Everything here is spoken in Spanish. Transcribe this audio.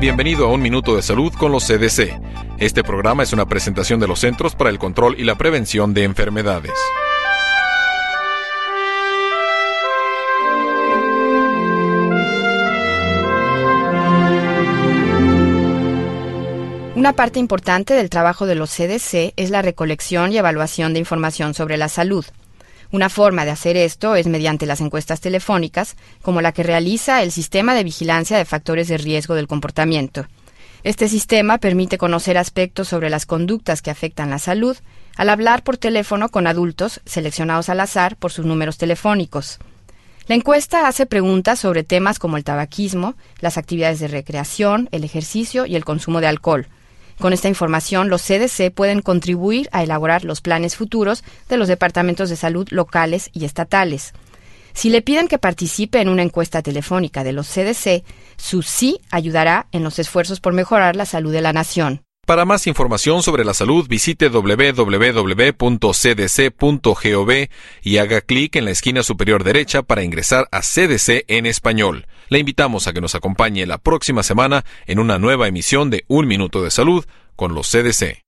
Bienvenido a Un Minuto de Salud con los CDC. Este programa es una presentación de los Centros para el Control y la Prevención de Enfermedades. Una parte importante del trabajo de los CDC es la recolección y evaluación de información sobre la salud. Una forma de hacer esto es mediante las encuestas telefónicas, como la que realiza el Sistema de Vigilancia de Factores de Riesgo del Comportamiento. Este sistema permite conocer aspectos sobre las conductas que afectan la salud al hablar por teléfono con adultos seleccionados al azar por sus números telefónicos. La encuesta hace preguntas sobre temas como el tabaquismo, las actividades de recreación, el ejercicio y el consumo de alcohol. Con esta información, los CDC pueden contribuir a elaborar los planes futuros de los departamentos de salud locales y estatales. Si le piden que participe en una encuesta telefónica de los CDC, su sí ayudará en los esfuerzos por mejorar la salud de la nación. Para más información sobre la salud, visite www.cdc.gov y haga clic en la esquina superior derecha para ingresar a CDC en español. Le invitamos a que nos acompañe la próxima semana en una nueva emisión de Un Minuto de Salud con los CDC.